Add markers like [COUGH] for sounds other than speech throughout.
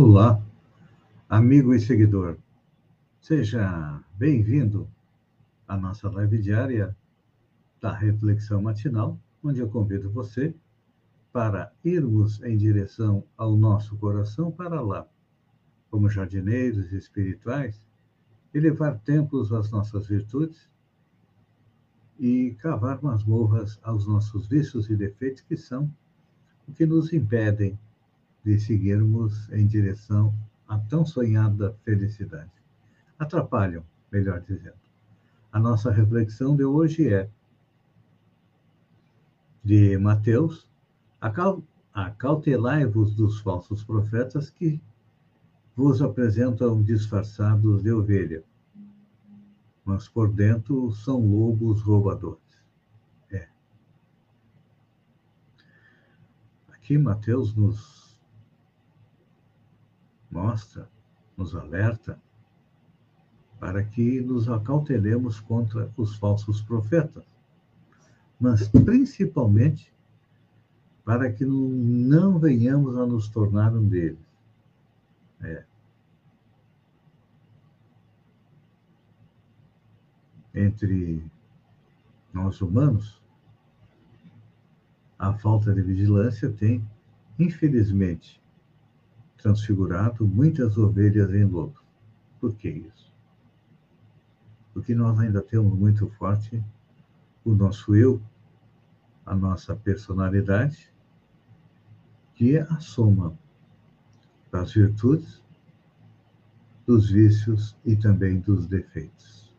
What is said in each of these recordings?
Olá, amigo e seguidor. Seja bem-vindo à nossa live diária da Reflexão Matinal, onde eu convido você para irmos em direção ao nosso coração para lá, como jardineiros espirituais, elevar templos às nossas virtudes e cavar masmorras aos nossos vícios e defeitos que são o que nos impedem de seguirmos em direção à tão sonhada felicidade. Atrapalham, melhor dizendo. A nossa reflexão de hoje é de Mateus: Acautelai-vos dos falsos profetas que vos apresentam disfarçados de ovelha, mas por dentro são lobos roubadores. É. Aqui Mateus nos mostra, nos alerta, para que nos acautelemos contra os falsos profetas, mas principalmente para que não venhamos a nos tornar um deles. É. Entre nós humanos, a falta de vigilância tem, infelizmente, transfigurado muitas ovelhas em lobos. Por que isso? Porque nós ainda temos muito forte o nosso eu, a nossa personalidade, que é a soma das virtudes, dos vícios e também dos defeitos.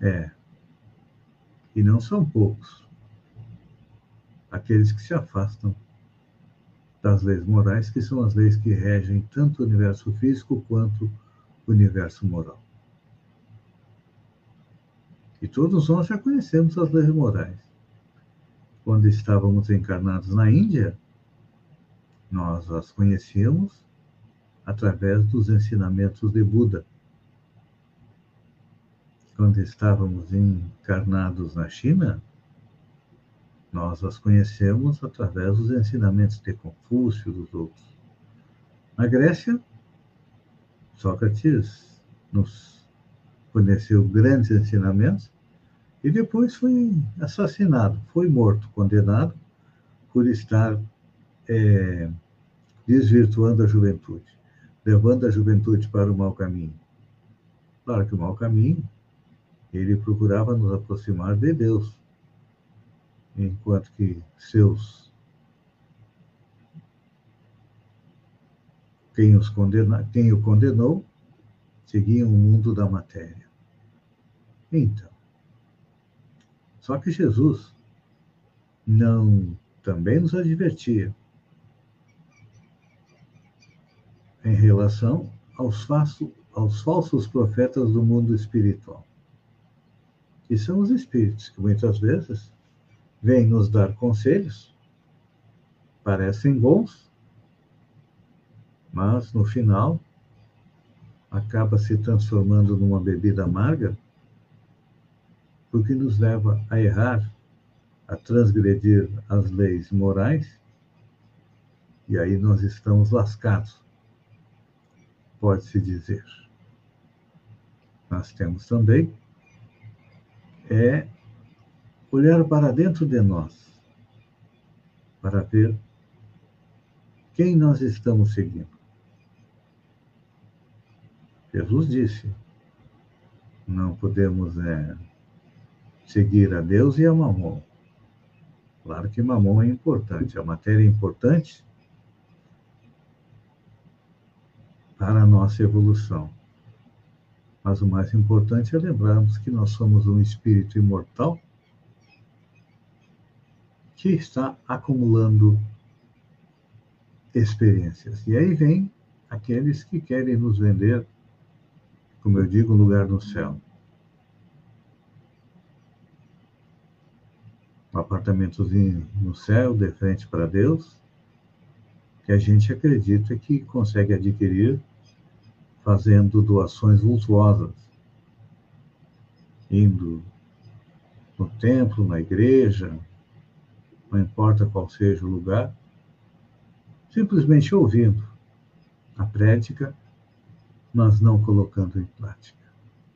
É. E não são poucos aqueles que se afastam das leis morais, que são as leis que regem tanto o universo físico quanto o universo moral. E todos nós já conhecemos as leis morais. Quando estávamos encarnados na Índia, nós as conhecíamos através dos ensinamentos de Buda. Quando estávamos encarnados na China, nós as conhecemos através dos ensinamentos de Confúcio e dos outros. Na Grécia, Sócrates nos forneceu grandes ensinamentos e depois foi assassinado, foi morto, condenado por estar é, desvirtuando a juventude, levando a juventude para o mau caminho. Claro que o mau caminho, ele procurava nos aproximar de Deus, enquanto que seus quem, os condena, quem o condenou seguiam o mundo da matéria. Então, só que Jesus não também nos advertia em relação aos, falso, aos falsos profetas do mundo espiritual, que são os espíritos que muitas vezes vem nos dar conselhos, parecem bons, mas no final acaba se transformando numa bebida amarga, porque nos leva a errar, a transgredir as leis morais, e aí nós estamos lascados, pode-se dizer. Nós temos também é olhar para dentro de nós, para ver quem nós estamos seguindo. Jesus disse: não podemos é, seguir a Deus e a Mamon. Claro que Mamon é importante, a matéria é importante para a nossa evolução. Mas o mais importante é lembrarmos que nós somos um espírito imortal que está acumulando experiências. E aí vem aqueles que querem nos vender, como eu digo, um lugar no céu. Um apartamentozinho no céu, de frente para Deus, que a gente acredita que consegue adquirir fazendo doações vultuosas, indo no templo, na igreja, não importa qual seja o lugar, simplesmente ouvindo a prédica, mas não colocando em prática.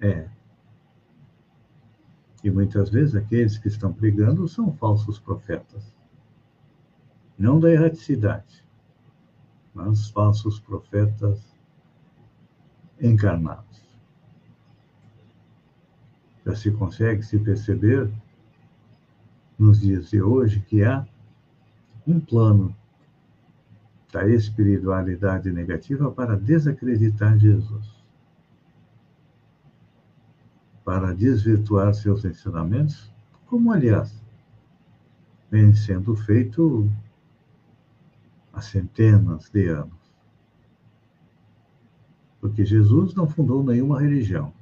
É. E muitas vezes aqueles que estão pregando são falsos profetas. Não da erraticidade, mas falsos profetas encarnados. Já se consegue se perceber nos dias de hoje que há um plano da espiritualidade negativa para desacreditar Jesus, para desvirtuar seus ensinamentos, como, aliás, vem sendo feito há centenas de anos. Porque Jesus não fundou nenhuma religião.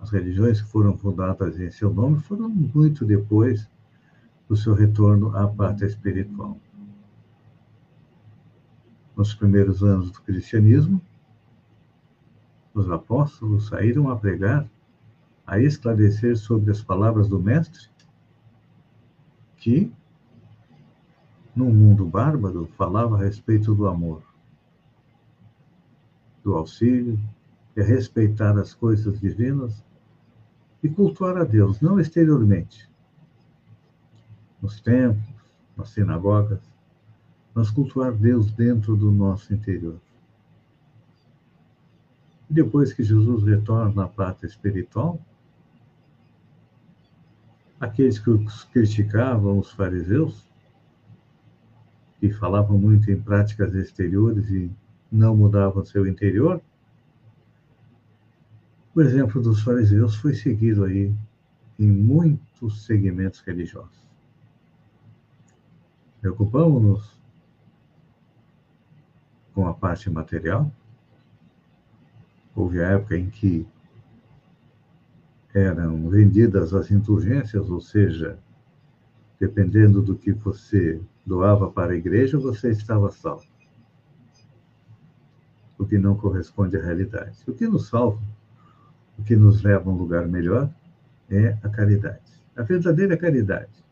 As religiões que foram fundadas em seu nome foram muito depois do seu retorno à pátria espiritual. Nos primeiros anos do cristianismo, os apóstolos saíram a pregar, a esclarecer sobre as palavras do Mestre, que, num mundo bárbaro, falava a respeito do amor, do auxílio, e a respeitar as coisas divinas e cultuar a Deus, não exteriormente. Nos templos, nas sinagogas, mas cultuar Deus dentro do nosso interior. E depois que Jesus retorna à pátria espiritual, aqueles que os criticavam, os fariseus, que falavam muito em práticas exteriores e não mudavam seu interior, o exemplo dos fariseus foi seguido aí em muitos segmentos religiosos. Preocupamos-nos com a parte material. Houve a época em que eram vendidas as indulgências, ou seja, dependendo do que você doava para a igreja, você estava salvo. O que não corresponde à realidade. O que nos salva que nos leva a um lugar melhor é a caridade. A verdadeira caridade.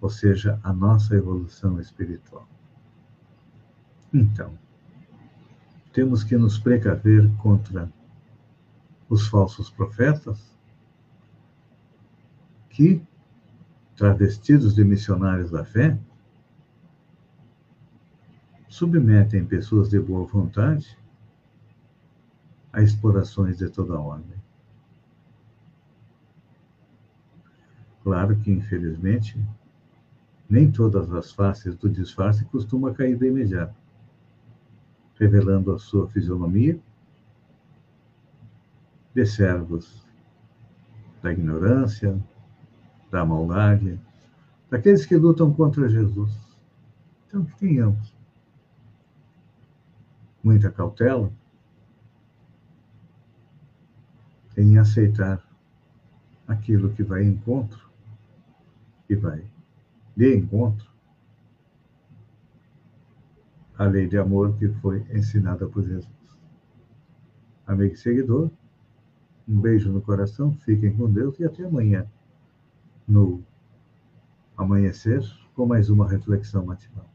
Ou seja, a nossa evolução espiritual. Então, temos que nos precaver contra os falsos profetas que, travestidos de missionários da fé, submetem pessoas de boa vontade a explorações de toda ordem. Claro que, infelizmente, nem todas as faces do disfarce costumam cair de imediato, revelando a sua fisionomia de servos da ignorância, da maldade, daqueles que lutam contra Jesus. Então, que tenhamos muita cautela em aceitar aquilo que vai em encontro, que vai de encontro à lei de amor que foi ensinada por Jesus. Amigo e seguidor, um beijo no coração, fiquem com Deus e até amanhã, no amanhecer, com mais uma reflexão matinal.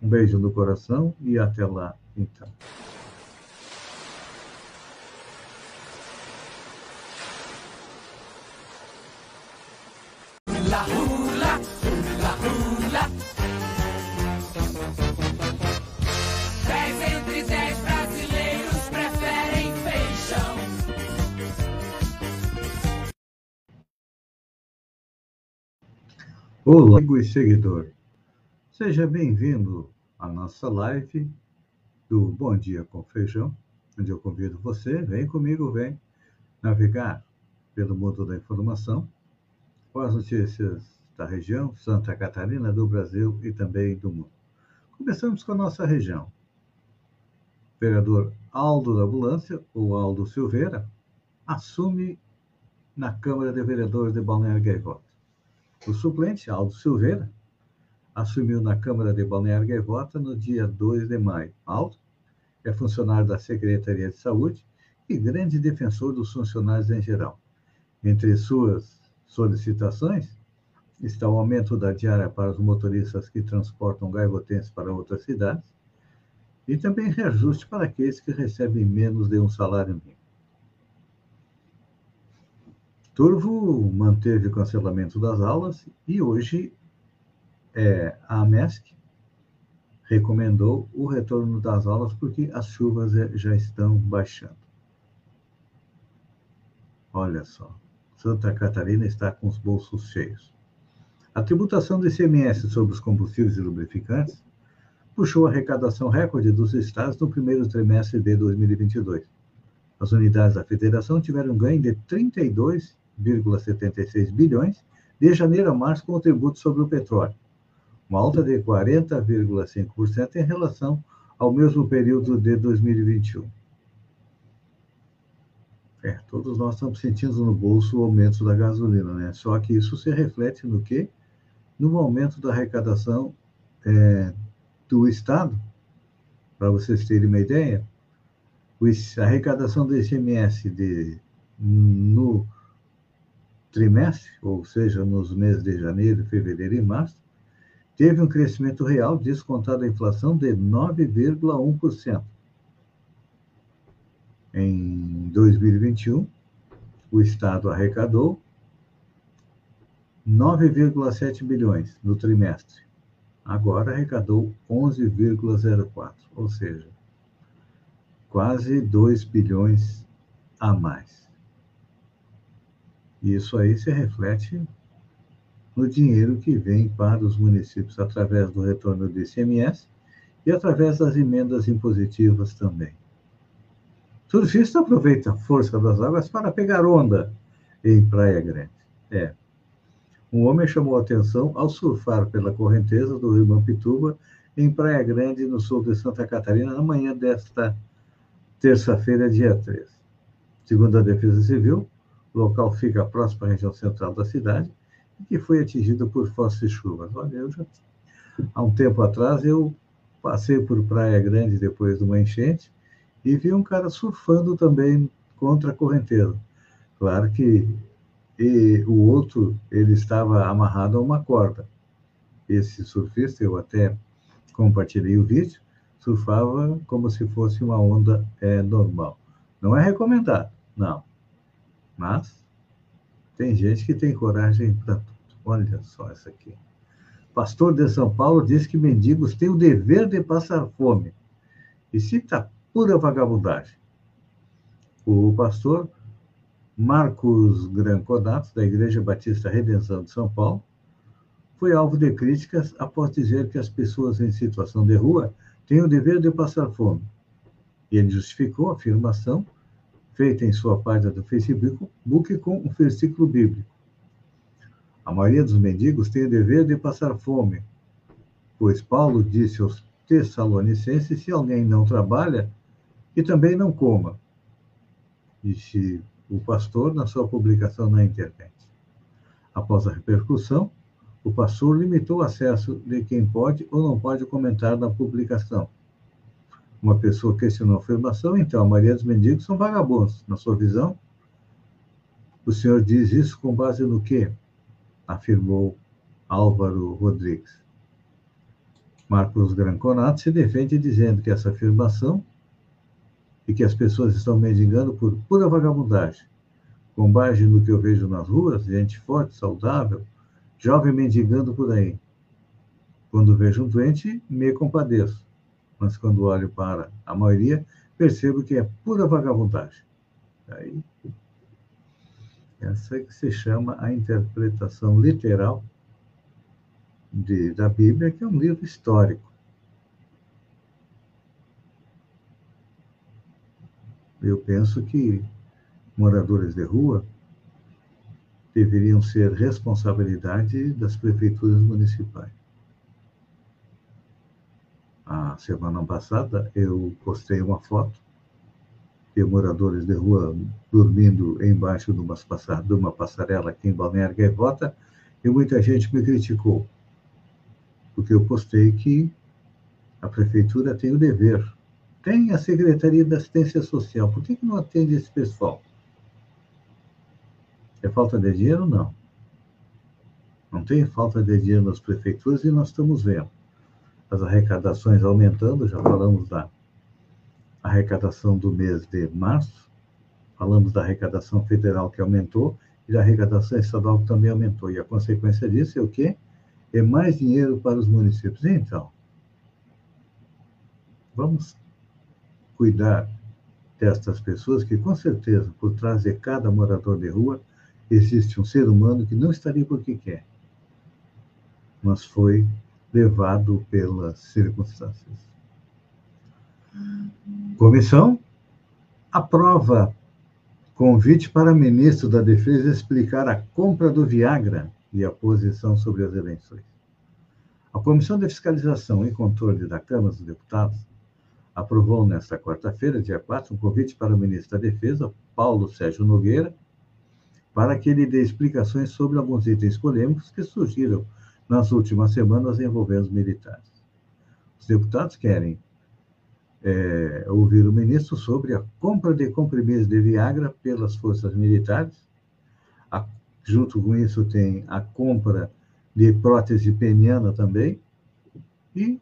Um beijo no coração e até lá, então. Olá, amigo e seguidor. Seja bem-vindo à nossa live do Bom Dia com Feijão, onde eu convido você, vem comigo, vem navegar pelo mundo da informação, com as notícias da região, Santa Catarina, do Brasil e também do mundo. Começamos com a nossa região. O vereador Aldo da Ambulância, ou Aldo Silveira, assume na Câmara de Vereadores de Balneário Gaivota. O suplente, Aldo Silveira, assumiu na Câmara de Balneário Gaivota no dia 2 de maio. Aldo é funcionário da Secretaria de Saúde e grande defensor dos funcionários em geral. Entre suas solicitações está o aumento da diária para os motoristas que transportam gaivotenses para outras cidades e também reajuste para aqueles que recebem menos de um salário mínimo. Turvo manteve o cancelamento das aulas e hoje é, a MESC recomendou o retorno das aulas porque as chuvas é, já estão baixando. Olha só, Santa Catarina está com os bolsos cheios. A tributação do ICMS sobre os combustíveis e lubrificantes puxou a arrecadação recorde dos estados no primeiro trimestre de 2022. As unidades da federação tiveram ganho de 32,76 bilhões de janeiro a março com o tributo sobre o petróleo, uma alta de 40,5% em relação ao mesmo período de 2021. É, todos nós estamos sentindo no bolso o aumento da gasolina, né? Só que isso se reflete no quê? no aumento da arrecadação é, do Estado, para vocês terem uma ideia, a arrecadação do ICMS de, no trimestre, ou seja, nos meses de janeiro, fevereiro e março, teve um crescimento real descontado a inflação de 9,1%. Em 2021, o Estado arrecadou 9,7 bilhões no trimestre. Agora arrecadou 11,04, ou seja, quase 2 bilhões a mais. Isso aí se reflete no dinheiro que vem para os municípios através do retorno do ICMS e através das emendas impositivas também. Surfista aproveita a força das águas para pegar onda em Praia Grande. É, um homem chamou atenção ao surfar pela correnteza do rio Mampituba, em Praia Grande, no sul de Santa Catarina, na manhã desta terça-feira, dia 13. Segundo a Defesa Civil, o local fica próximo à região central da cidade e que foi atingido por fortes chuvas. Olha, eu já, há um tempo atrás, eu passei por Praia Grande depois de uma enchente e vi um cara surfando também contra a correnteza. Claro que e o outro ele estava amarrado a uma corda. Esse surfista, eu até compartilhei o vídeo, surfava como se fosse uma onda é, normal. Não é recomendado, não. Mas tem gente que tem coragem para tudo. Olha só essa aqui. Pastor de São Paulo diz que mendigos têm o dever de passar fome. E cita pura vagabundagem. O pastor Marcos Granconato, da Igreja Batista Redenção de São Paulo, foi alvo de críticas após dizer que as pessoas em situação de rua têm o dever de passar fome. E ele justificou a afirmação feita em sua página do Facebook com um versículo bíblico. A maioria dos mendigos tem o dever de passar fome, pois Paulo disse aos Tessalonicenses: se alguém não trabalha, que também não coma. E se o pastor na sua publicação na internet. Após a repercussão, o pastor limitou o acesso de quem pode ou não pode comentar na publicação. Uma pessoa questionou a afirmação, então, a maioria dos mendigos são vagabundos. Na sua visão, o senhor diz isso com base no quê? Afirmou Álvaro Rodrigues. Marcos Granconato se defende dizendo que essa afirmação e que as pessoas estão mendigando por pura vagabundagem. Com base no que eu vejo nas ruas, gente forte, saudável, jovem mendigando por aí. Quando vejo um doente, me compadeço. Mas quando olho para a maioria, percebo que é pura vagabundagem. Aí, essa é que se chama a interpretação literal de, da Bíblia, que é um livro histórico. Eu penso que moradores de rua deveriam ser responsabilidade das prefeituras municipais. A semana passada, eu postei uma foto de moradores de rua dormindo embaixo de, uma passarela aqui em Balneário Gaivota, e muita gente me criticou, porque eu postei que a prefeitura tem o dever, tem a Secretaria da Assistência Social, por que, que não atende esse pessoal? É falta de dinheiro? Não. Não tem falta de dinheiro nas prefeituras e nós estamos vendo as arrecadações aumentando, já falamos da arrecadação do mês de março, falamos da arrecadação federal que aumentou e da arrecadação estadual que também aumentou. E a consequência disso é o quê? É mais dinheiro para os municípios. Então, vamos cuidar destas pessoas que, com certeza, por trás de cada morador de rua, existe um ser humano que não estaria porque quer, mas foi levado pelas circunstâncias. Comissão aprova convite para ministro da Defesa explicar a compra do Viagra e a posição sobre as eleições. A Comissão de Fiscalização e Controle da Câmara dos Deputados aprovou nesta quarta-feira, dia 4, um convite para o ministro da Defesa, Paulo Sérgio Nogueira, para que ele dê explicações sobre alguns itens polêmicos que surgiram nas últimas semanas envolvendo os militares. Os deputados querem é, ouvir o ministro sobre a compra de comprimidos de Viagra pelas forças militares. A, junto com isso, tem a compra de prótese peniana também. E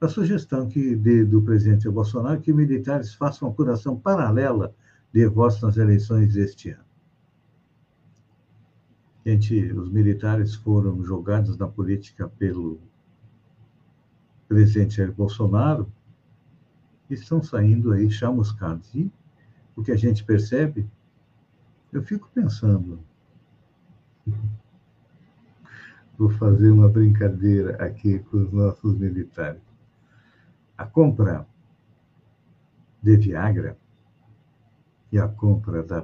a sugestão que de, do presidente Bolsonaro que militares façam uma apuração paralela de votos nas eleições deste ano. Gente, os militares foram jogados na política pelo presidente Jair Bolsonaro e estão saindo aí chamuscados. E o que a gente percebe, eu fico pensando, [LAUGHS] vou fazer uma brincadeira aqui com os nossos militares. A compra de Viagra e a compra da,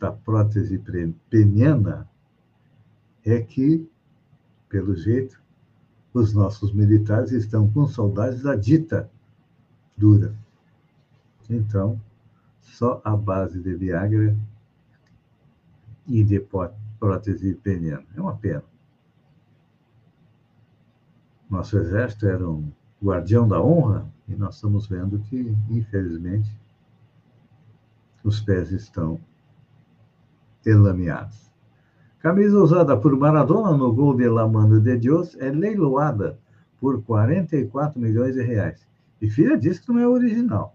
da prótese peniana é que, pelo jeito, os nossos militares estão com saudades da dita dura. Então, só a base de Viagra e de prótese peniana. É uma pena. Nosso exército era um guardião da honra, e nós estamos vendo que, infelizmente, os pés estão enlameados. Camisa usada por Maradona no gol de La Mano de Deus é leiloada por 44 milhões de reais. E filha diz que não é original.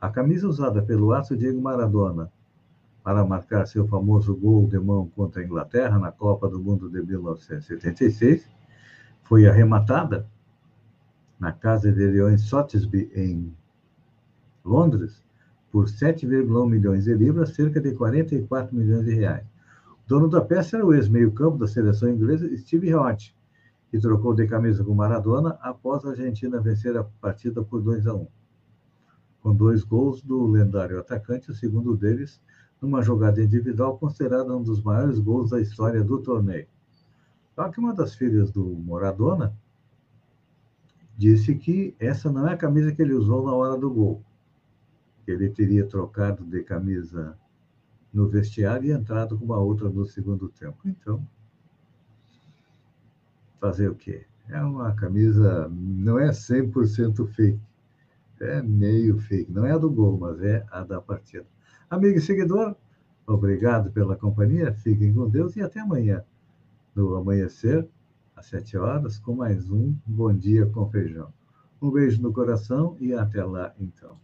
A camisa usada pelo aço Diego Maradona para marcar seu famoso gol de mão contra a Inglaterra na Copa do Mundo de 1976 foi arrematada na casa de Leões Sotheby, em Londres, por 7,1 milhões de libras, cerca de 44 milhões de reais. Dono da peça era o ex-meio-campo da seleção inglesa, Steve Hodge, que trocou de camisa com Maradona após a Argentina vencer a partida por 2 a 1. Com dois gols do lendário atacante, o segundo deles numa jogada individual considerada um dos maiores gols da história do torneio. Só que uma das filhas do Maradona disse que essa não é a camisa que ele usou na hora do gol. Ele teria trocado de camisa no vestiário e entrado com uma outra no segundo tempo. Então, fazer o quê? É uma camisa, não é 100% fake, é meio fake. Não é a do gol, mas é a da partida. Amigo e seguidor, obrigado pela companhia, fiquem com Deus e até amanhã, no amanhecer às sete horas, com mais um Bom Dia com Feijão. Um beijo no coração e até lá, então.